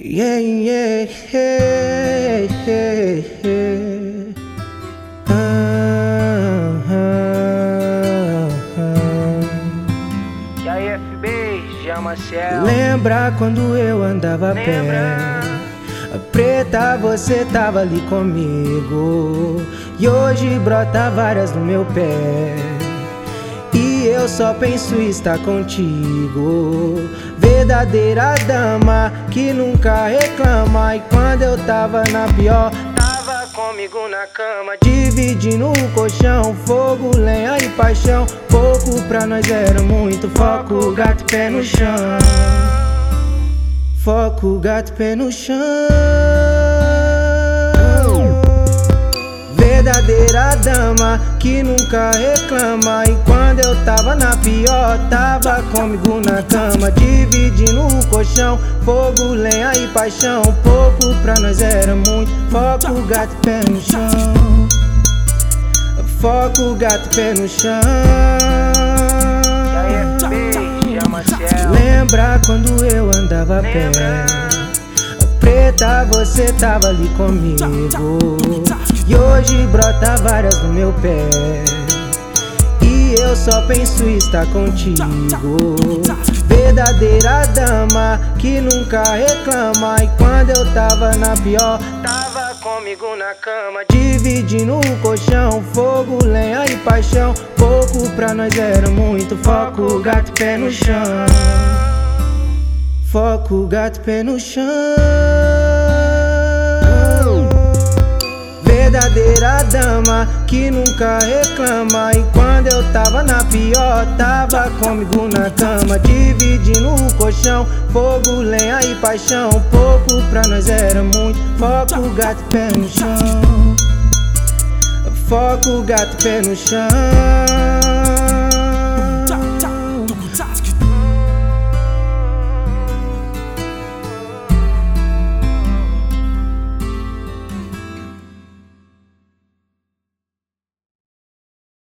Yeah, yeah, yeah, yeah, yeah. Ah, ah, ah. E aí, FB, Jean Maciel. Lembra quando eu andava a pé? Lembra? Preta, você tava ali comigo. E hoje brota várias no meu pé. Eu só penso estar contigo. Verdadeira dama que nunca reclama. E quando eu tava na pior, Tava comigo na cama. dividindo o colchão. Fogo, lenha e paixão. Pouco pra nós era muito. Foco, gato, pé no chão. Foco, gato, pé no chão. Verdadeira dama que nunca reclama. E quando eu tava na pior, tava comigo na cama. Dividindo o colchão. Fogo, lenha e paixão. Pouco pra nós era muito. Foco, gato, pé no chão. Foco, gato, pé no chão. Lembra quando eu andava a pé? Preta, você tava ali comigo. E hoje brota várias no meu pé. Eu só penso estar contigo. Verdadeira dama que nunca reclama. E quando eu tava na pior, Tava comigo na cama. Dividindo o colchão, fogo, lenha e paixão. Pouco pra nós era muito. Foco, gato, pé no chão. Foco, gato, pé no chão. Que nunca reclama. E quando eu tava na pior, tava comigo na cama. Dividindo o colchão, fogo, lenha e paixão. Pouco pra nós era muito. Foco, gato, pé no chão. Foco, gato, pé no chão.